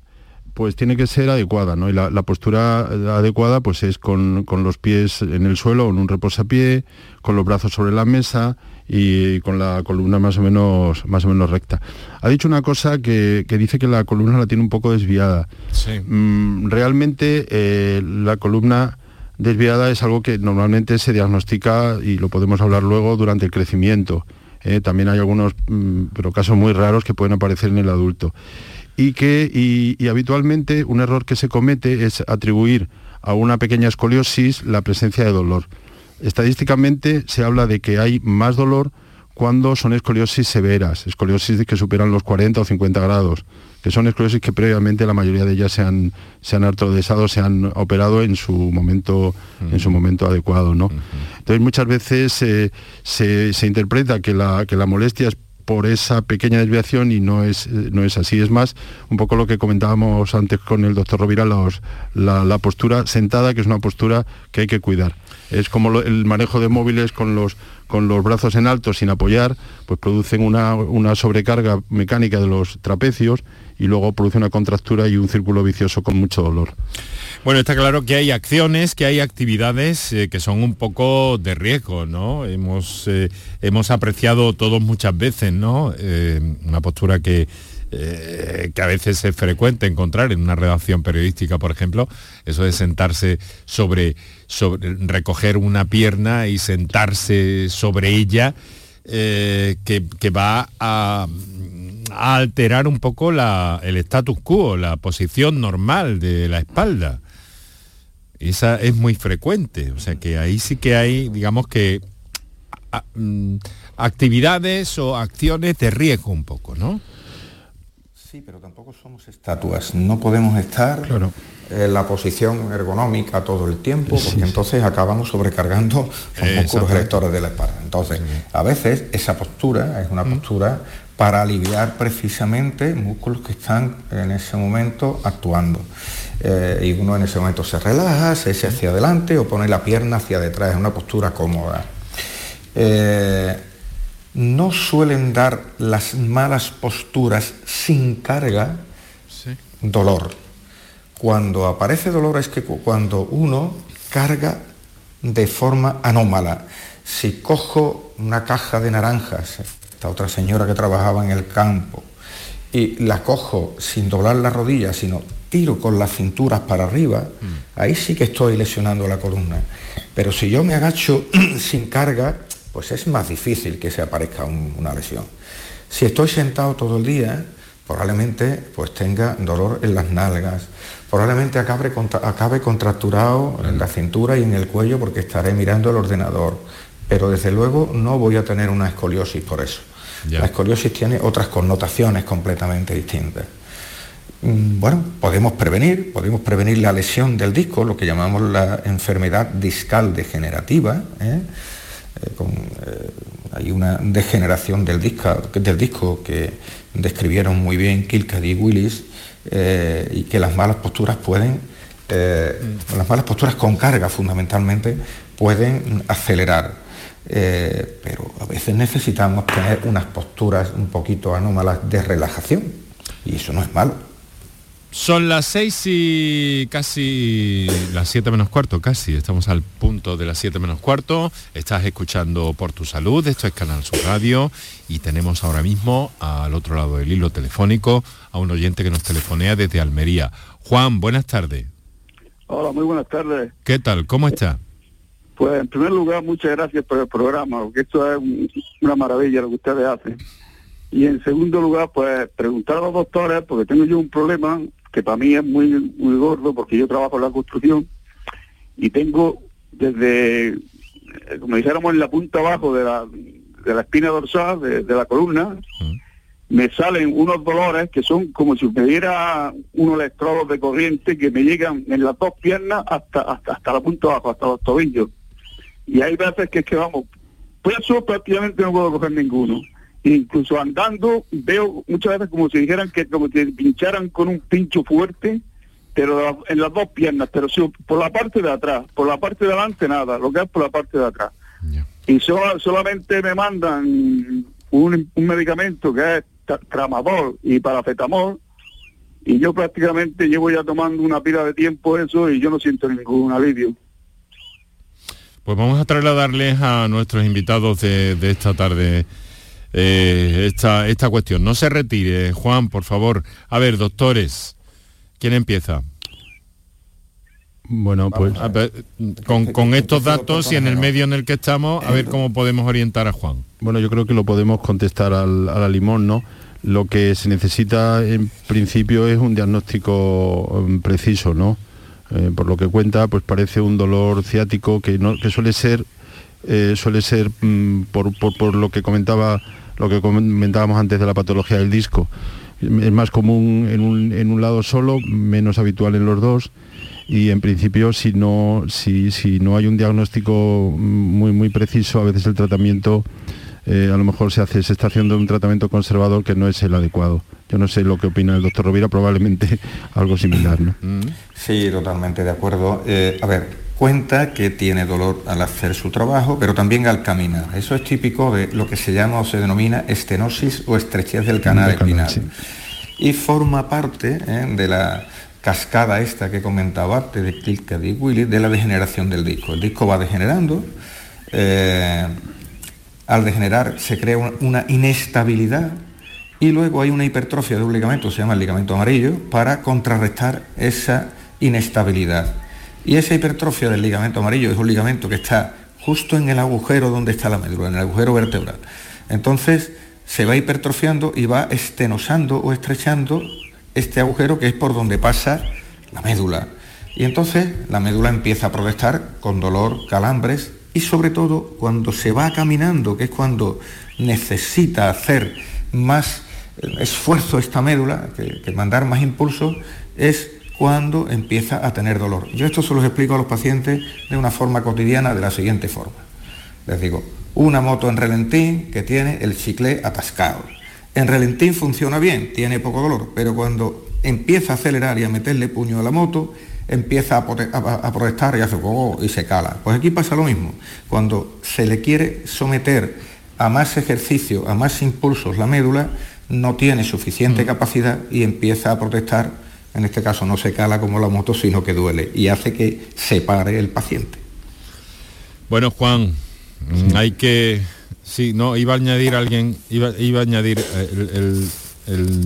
Speaker 7: pues tiene que ser adecuada, ¿no? Y la, postura adecuada pues es con, los pies en el suelo, en un reposapié, con los brazos sobre la mesa y con la columna más o menos, más o menos recta. Ha dicho una cosa que, dice que la columna la tiene un poco desviada. Mm, realmente eh, la columna desviada es algo que normalmente se diagnostica y lo podemos hablar luego durante el crecimiento. ¿eh? también hay algunos mm, pero casos muy raros que pueden aparecer en el adulto. Y que y habitualmente un error que se comete es atribuir a una pequeña escoliosis la presencia de dolor. Estadísticamente se habla de que hay más dolor cuando son escoliosis severas, escoliosis que superan los 40 o 50 grados, que son escoliosis que previamente la mayoría de ellas se han, se han se han operado en su momento, en su momento adecuado. ¿no? Entonces muchas veces eh, se, interpreta que la, que la molestia es por esa pequeña desviación y no es, no es así. Es más, un poco lo que comentábamos antes con el doctor Rovira, la, la postura sentada, que es una postura que hay que cuidar es como el manejo de móviles con los, con los brazos en alto sin apoyar, pues producen una, una sobrecarga mecánica de los trapecios y luego produce una contractura y un círculo vicioso con mucho dolor.
Speaker 1: Bueno, está claro que hay acciones, que hay actividades eh, que son un poco de riesgo, ¿no? Hemos, eh, hemos apreciado todos muchas veces, ¿no? Eh, una postura que que a veces es frecuente encontrar en una redacción periodística, por ejemplo, eso de sentarse sobre, sobre recoger una pierna y sentarse sobre ella, eh, que, va a, alterar un poco el status quo, la posición normal de la espalda. Esa es muy frecuente, o sea que ahí sí que hay, digamos que, mm, actividades o acciones de riesgo un poco, ¿no?
Speaker 6: Sí, pero tampoco somos estatuas. No podemos estar en la posición ergonómica todo el tiempo, porque entonces acabamos sobrecargando los músculos electores de la espalda. Entonces, a veces esa postura es una postura para aliviar precisamente músculos que están en ese momento actuando. Eh, y uno en ese momento se relaja, se echa hacia adelante o pone la pierna hacia detrás, es una postura cómoda. Eh, no suelen dar las malas posturas sin carga dolor. Cuando aparece dolor es que cuando uno carga de forma anómala. Si cojo una caja de naranjas, esta otra señora que trabajaba en el campo, y la cojo sin doblar la rodilla, sino tiro con las cinturas para arriba, mm. ahí sí que estoy lesionando la columna. Pero si yo me agacho sin carga, pues es más difícil que se aparezca una lesión. Si estoy sentado todo el día, probablemente pues tenga dolor en las nalgas, probablemente acabe, acabe contracturado en la cintura y en el cuello porque estaré mirando el ordenador, pero desde luego no voy a tener una escoliosis por eso. La escoliosis tiene otras connotaciones completamente distintas. Mm, bueno, podemos prevenir, podemos prevenir la lesión del disco, lo que llamamos la enfermedad discal degenerativa. ¿eh? Eh, eh, hay una degeneración del disco, del disco que describieron muy bien Kilcady y Willis eh, y que las malas posturas pueden, las malas posturas con carga fundamentalmente pueden acelerar. pero a veces necesitamos tener unas posturas un poquito anómalas de relajación y eso no es malo.
Speaker 1: Son las seis y casi las siete menos cuarto, casi. Estamos al punto de las siete menos cuarto. Estás escuchando Por Tu Salud, esto es Canal Sur Radio y tenemos ahora mismo al otro lado del hilo telefónico a un oyente que nos telefonea desde Almería. Juan, buenas tardes.
Speaker 13: Hola, muy buenas tardes.
Speaker 1: ¿Qué tal? ¿Cómo está?
Speaker 13: Pues en primer lugar, muchas gracias por el programa, porque esto es una maravilla lo que ustedes hacen. Y en segundo lugar, pues preguntar a los doctores, porque tengo yo un problema que para mí es muy, muy gordo porque yo trabajo en la construcción y tengo desde, eh, como dijéramos, en la punta abajo de la, de la espina dorsal, de, la columna, me salen unos dolores que son como si me diera unos electrodos de corriente que me llegan en las dos piernas hasta, hasta, hasta la punta abajo, hasta los tobillos. Y hay veces que es que vamos, eso prácticamente no puedo coger ninguno incluso andando veo muchas veces como si dijeran que como si pincharan con un pincho fuerte pero en las dos piernas pero sí, por la parte de atrás por la parte de adelante nada lo que es por la parte de atrás y solamente me mandan un, medicamento que es tramadol y parafetamol y yo prácticamente llevo ya tomando una pila de tiempo eso y yo no siento ningún alivio.
Speaker 1: Pues vamos a trasladarles a nuestros invitados de, esta tarde eh, esta, esta cuestión. No se retire, Juan, por favor. A ver, doctores, ¿quién empieza?
Speaker 7: Bueno, pues
Speaker 1: con, estos datos y en el medio en el que estamos, a ver cómo podemos orientar a Juan.
Speaker 7: Bueno, yo creo que lo podemos contestar al, a la limón, ¿no? Lo que se necesita en principio es un diagnóstico um, preciso, ¿no? Eh, por lo que cuenta, pues parece un dolor ciático que, no, que suele ser, eh, suele ser mm, por, lo que comentaba, lo que comentábamos antes de la patología del disco. Es más común en un, en un lado solo, menos habitual en los dos y en principio si no, si, si no hay un diagnóstico muy, muy preciso, a veces el tratamiento eh, a lo mejor se hace, se está haciendo un tratamiento conservador que no es el adecuado. Yo no sé lo que opina el doctor Rovira, probablemente algo similar, ¿no?
Speaker 6: Mm. Sí, totalmente de acuerdo. Eh, a ver, cuenta que tiene dolor al hacer su trabajo, pero también al caminar. Eso es típico de lo que se llama o se denomina estenosis o estrechez del canal espinal. Y forma parte eh, de la cascada esta que comentaba antes de Kilka de Willy de la degeneración del disco. El disco va degenerando, eh, al degenerar se crea una inestabilidad y luego hay una hipertrofia de un ligamento, se llama el ligamento amarillo, para contrarrestar esa inestabilidad. Y esa hipertrofia del ligamento amarillo es un ligamento que está justo en el agujero donde está la médula, en el agujero vertebral. Entonces se va hipertrofiando y va estenosando o estrechando este agujero que es por donde pasa la médula. Y entonces la médula empieza a protestar con dolor, calambres y sobre todo cuando se va caminando, que es cuando necesita hacer más esfuerzo esta médula, que, mandar más impulso, es cuando empieza a tener dolor. Yo esto se los explico a los pacientes de una forma cotidiana de la siguiente forma. Les digo, una moto en relentín que tiene el chicle atascado. En relentín funciona bien, tiene poco dolor, pero cuando empieza a acelerar y a meterle puño a la moto, empieza a, protestar y hace oh, y se cala. Pues aquí pasa lo mismo. Cuando se le quiere someter a más ejercicio, a más impulsos la médula, no tiene suficiente mm. capacidad y empieza a protestar. En este caso no se cala como la moto, sino que duele y hace que se pare el paciente.
Speaker 1: Bueno, Juan, hay que Sí, no, iba a añadir alguien, iba, iba a añadir eh, el,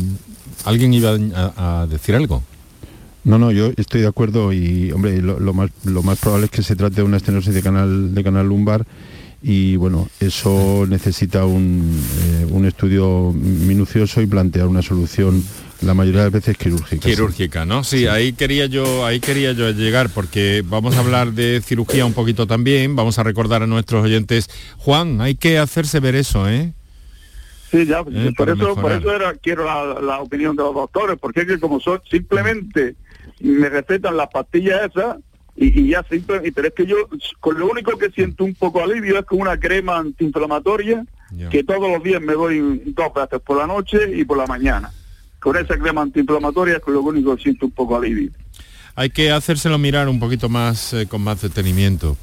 Speaker 1: alguien iba a, decir algo.
Speaker 7: No, no, yo estoy de acuerdo y hombre, lo, más, lo más probable es que se trate de una estenosis de canal de canal lumbar y bueno, eso necesita un, eh, un estudio minucioso y plantear una solución la mayoría de veces quirúrgica.
Speaker 1: Quirúrgica, ¿no? Sí, ahí quería yo, ahí quería yo llegar porque vamos a hablar de cirugía un poquito también, vamos a recordar a nuestros oyentes, Juan, hay que hacerse ver eso, ¿eh?
Speaker 13: Sí, ya, eh, por, eso, por eso era, quiero la, opinión de los doctores, porque es que como son, simplemente me respetan las pastillas esas y, ya simplemente, pero es que yo con lo único que siento un poco alivio es con una crema antiinflamatoria que todos los días me doy dos veces por la noche y por la mañana con esa crema antiinflamatoria con lo único que siento un poco alivio.
Speaker 1: Hay que hacérselo mirar un poquito más eh, con más detenimiento.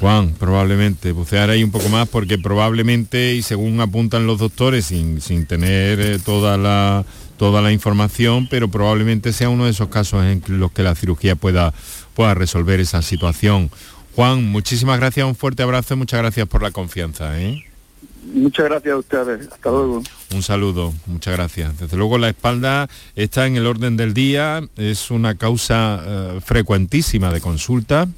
Speaker 1: Juan, probablemente, bucear ahí un poco más porque probablemente, y según apuntan los doctores, sin, sin tener eh, toda, la, toda la información, pero probablemente sea uno de esos casos en los que la cirugía pueda, pueda resolver esa situación. Juan, muchísimas gracias, un fuerte abrazo y muchas gracias por la confianza. ¿eh?
Speaker 13: Muchas gracias a ustedes. Hasta luego.
Speaker 1: Un saludo, muchas gracias. Desde luego la espalda está en el orden del día, es una causa eh, frecuentísima de consulta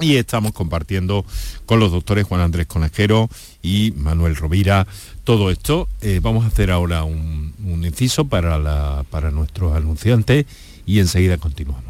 Speaker 1: y estamos compartiendo con los doctores Juan Andrés Conejero y Manuel Rovira todo esto. Eh, vamos a hacer ahora un, un inciso para, la, para nuestros anunciantes y enseguida continuamos.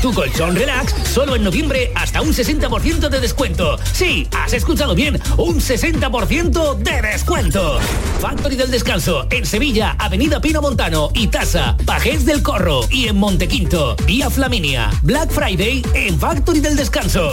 Speaker 14: Tu colchón relax solo en noviembre hasta un 60% de descuento. Sí, has escuchado bien, un 60% de descuento. Factory del Descanso en Sevilla, Avenida Pino Montano y Tasa, Pajés del Corro y en Montequinto, Vía Flaminia. Black Friday en Factory del Descanso.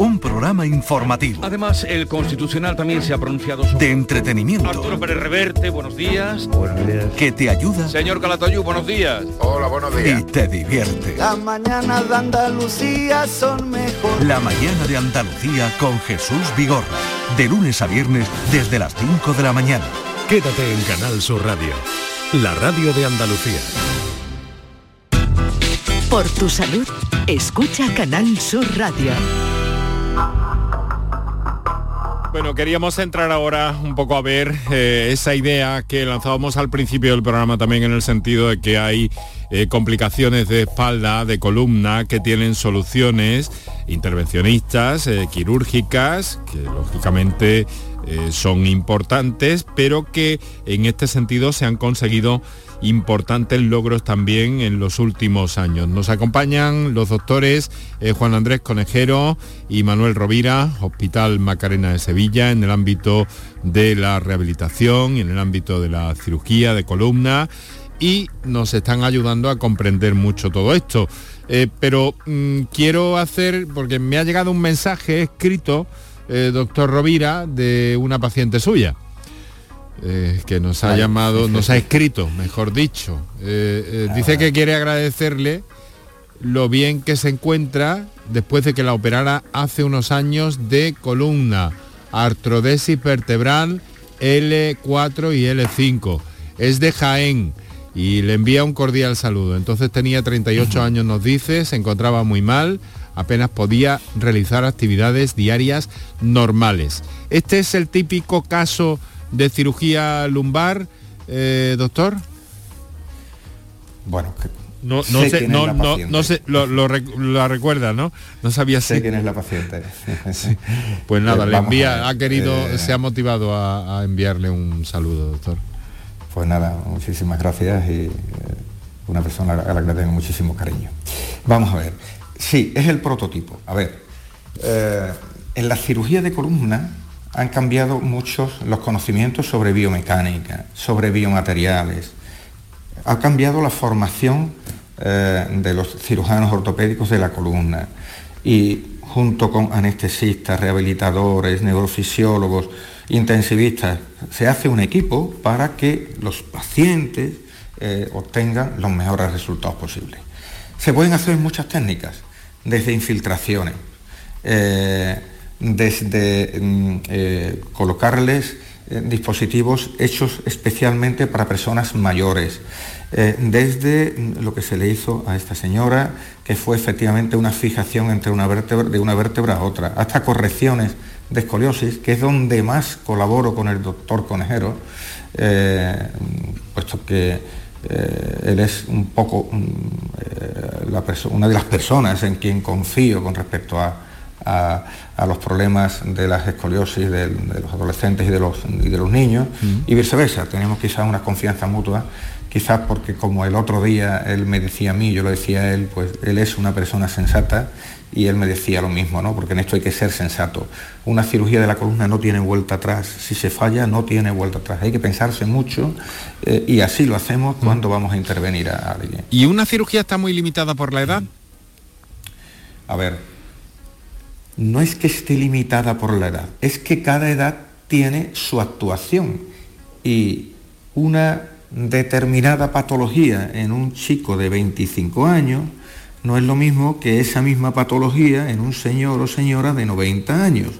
Speaker 4: Un programa informativo.
Speaker 15: Además, el Constitucional también se ha pronunciado sobre...
Speaker 4: De entretenimiento.
Speaker 15: Arturo Pérez Reverte, buenos días.
Speaker 4: Buenos días. Que te ayuda.
Speaker 15: Señor Calatayú, buenos días.
Speaker 16: Hola, buenos
Speaker 4: Y te divierte.
Speaker 17: Las mañanas de Andalucía son mejor.
Speaker 4: La mañana de Andalucía con Jesús Vigorra. De lunes a viernes desde las 5 de la mañana.
Speaker 3: Quédate en Canal Sur Radio, la radio de Andalucía.
Speaker 2: Por tu salud, escucha Canal Sur Radio.
Speaker 1: Bueno, queríamos entrar ahora un poco a ver eh, esa idea que lanzábamos al principio del programa también en el sentido de que hay eh, complicaciones de espalda, de columna, que tienen soluciones intervencionistas, eh, quirúrgicas, que lógicamente eh, son importantes, pero que en este sentido se han conseguido importantes logros también en los últimos años. Nos acompañan los doctores eh, Juan Andrés Conejero y Manuel Rovira, Hospital Macarena de Sevilla, en el ámbito de la rehabilitación, en el ámbito de la cirugía de columna y nos están ayudando a comprender mucho todo esto. Eh, pero mm, quiero hacer, porque me ha llegado un mensaje escrito, eh, doctor Rovira, de una paciente suya. eh, que nos ha llamado, nos ha escrito, mejor dicho. Eh, eh, dice que quiere agradecerle lo bien que se encuentra después de que la operara hace unos años de columna, artrodesis vertebral L4 y L5. Es de Jaén y le envía un cordial saludo. Entonces tenía 38 años, nos dice, se encontraba muy mal, apenas podía realizar actividades diarias normales. Este es el típico caso de cirugía lumbar, eh, doctor.
Speaker 6: Bueno,
Speaker 1: no, no sé, no, no, no sé, lo, lo, la recuerda, ¿no? No sabía
Speaker 6: sé quién es la paciente.
Speaker 1: Pues nada, le envía, ha querido, eh, se ha motivado a, a, enviarle un saludo, doctor.
Speaker 6: Pues nada, muchísimas gracias y eh, una persona a la que le tengo muchísimo cariño. Vamos a ver. Sí, es el prototipo. A ver, eh, en la cirugía de columna han cambiado muchos los conocimientos sobre biomecánica, sobre biomateriales. Ha cambiado la formación eh, de los cirujanos ortopédicos de la columna y junto con anestesistas, rehabilitadores, neurofisiólogos, intensivistas, se hace un equipo para que los pacientes eh, obtengan los mejores resultados posibles. Se pueden hacer muchas técnicas, desde infiltraciones, eh, desde mm, eh, colocarles eh, dispositivos hechos especialmente para personas mayores, desde lo que se le hizo a esta señora, que fue efectivamente una fijación entre una vértebra, de una vértebra a otra, hasta correcciones de escoliosis, que es donde más colaboro con el doctor Conejero, puesto que eh, él es un poco mm, la una de las personas en quien confío con respecto a, a, a, los problemas de las escoliosis de, de los adolescentes y de los, y de los niños y viceversa. Tenemos quizás una confianza mutua, quizás porque como el otro día él me decía a mí, yo lo decía a él, pues él es una persona sensata y él me decía lo mismo, ¿no? porque en esto hay que ser sensato. Una cirugía de la columna no tiene vuelta atrás, si se falla no tiene vuelta atrás, hay que pensarse mucho eh, y así lo hacemos mm. cuando vamos a intervenir a alguien.
Speaker 1: ¿Y una cirugía está muy limitada por la edad?
Speaker 6: A ver, no es que esté limitada por la edad, es que cada edad tiene su actuación y una determinada patología en un chico de 25 años no es lo mismo que esa misma patología en un señor o señora de 90 años.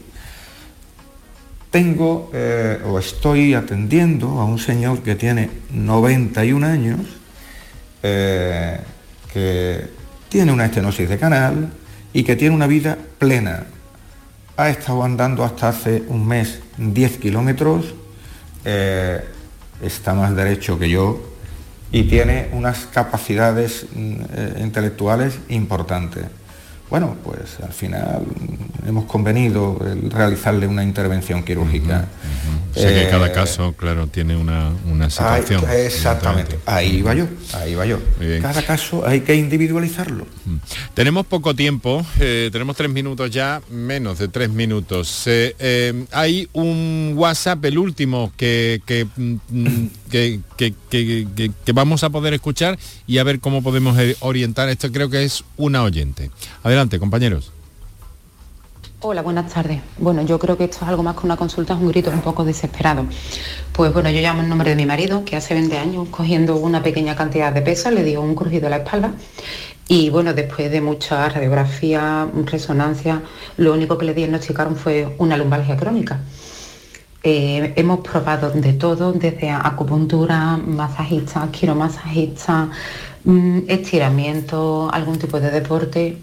Speaker 6: Tengo eh, o estoy atendiendo a un señor que tiene 91 años, eh, que tiene una estenosis de canal, y que tiene una vida plena. Ha estado andando hasta hace un mes 10 kilómetros, eh, está más derecho que yo y tiene unas capacidades eh, intelectuales importantes. Bueno, pues al final hemos convenido el realizarle una intervención quirúrgica. Uh
Speaker 1: -huh, uh -huh. O sea que cada caso, claro, tiene una, una situación.
Speaker 6: Hay, exactamente, ahí va yo, ahí va yo. Cada caso hay que individualizarlo.
Speaker 1: Uh -huh. Tenemos poco tiempo, eh, tenemos tres minutos ya, menos de tres minutos. Eh, eh, hay un WhatsApp, el último, que, que, que, que, vamos a poder escuchar y a ver cómo podemos orientar. Esto creo que es una oyente. Adelante. Compañeros.
Speaker 18: Hola, buenas tardes. Bueno, yo creo que esto es algo más que una consulta, es un grito un poco desesperado. Pues bueno, yo llamo en nombre de mi marido, que hace 20 años, cogiendo una pequeña cantidad de peso, le dio un crujido a la espalda. Y bueno, después de mucha radiografía, resonancia, lo único que le diagnosticaron fue una lumbalgia crónica. Eh, hemos probado de todo, desde acupuntura, masajista, quiromasajista, mmm, estiramiento, algún tipo de deporte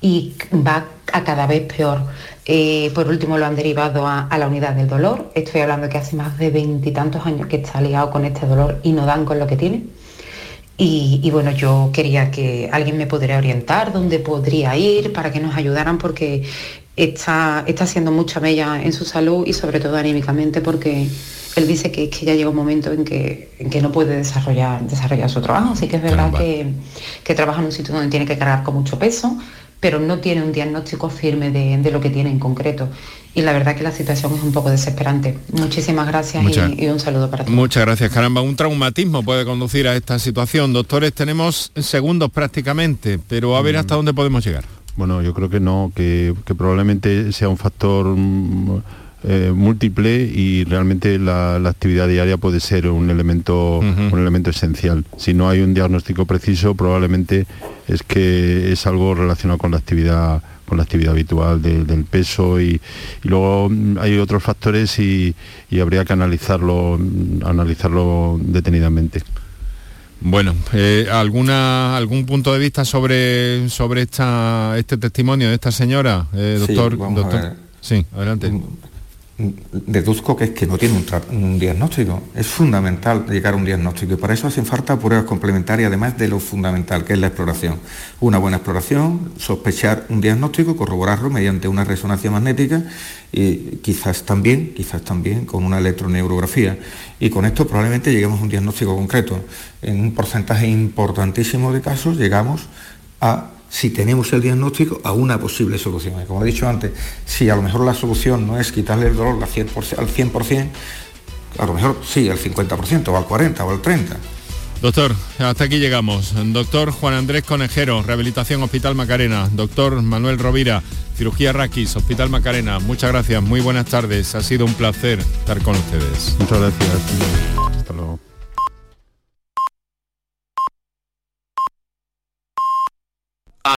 Speaker 18: y va a cada vez peor. Eh, por último lo han derivado a, a, la unidad del dolor. Estoy hablando que hace más de veintitantos años que está ligado con este dolor y no dan con lo que tiene. Y, y, bueno, yo quería que alguien me pudiera orientar dónde podría ir para que nos ayudaran porque está, está haciendo mucha mella en su salud y sobre todo anímicamente porque él dice que, que ya llega un momento en que, en que no puede desarrollar, desarrollar su trabajo. Así que es verdad que, que trabaja en un sitio donde tiene que cargar con mucho peso, pero no tiene un diagnóstico firme de, de, lo que tiene en concreto. Y la verdad que la situación es un poco desesperante. Muchísimas gracias Mucha, y, y, un saludo para todos.
Speaker 1: Muchas gracias, caramba. Un traumatismo puede conducir a esta situación. Doctores, tenemos segundos prácticamente, pero a ver hasta dónde podemos llegar.
Speaker 7: Bueno, yo creo que no, que, que probablemente sea un factor eh, múltiple y realmente la, la, actividad diaria puede ser un elemento, uh -huh. un elemento esencial. Si no hay un diagnóstico preciso, probablemente es que es algo relacionado con la actividad con la actividad habitual del peso y, luego mm, hay otros factores y, habría que analizarlo analizarlo detenidamente.
Speaker 1: Bueno, eh, ¿alguna, ¿algún punto de vista sobre, sobre esta, este testimonio de esta señora, eh, doctor? doctor? Sí, adelante.
Speaker 6: Deduzco que es que no tiene un, diagnóstico. Es fundamental llegar a un diagnóstico y para eso hacen falta pruebas complementarias, además de lo fundamental, que es la exploración. Una buena exploración, sospechar un diagnóstico, corroborarlo mediante una resonancia magnética y quizás también, quizás también con una electroneurografía. Y con esto probablemente lleguemos a un diagnóstico concreto. En un porcentaje importantísimo de casos llegamos a si tenemos el diagnóstico, a una posible solución. como he dicho antes, si a lo mejor la solución no es quitarle el dolor al 100%, a lo mejor sí, al 50%, o al 40%, o al 30%.
Speaker 1: Doctor, hasta aquí llegamos. Doctor Juan Andrés Conejero, Rehabilitación Hospital Macarena. Doctor Manuel Rovira, Cirugía Raquis, Hospital Macarena. Muchas gracias, muy buenas tardes. Ha sido un placer estar con ustedes.
Speaker 7: Muchas gracias. Hasta luego.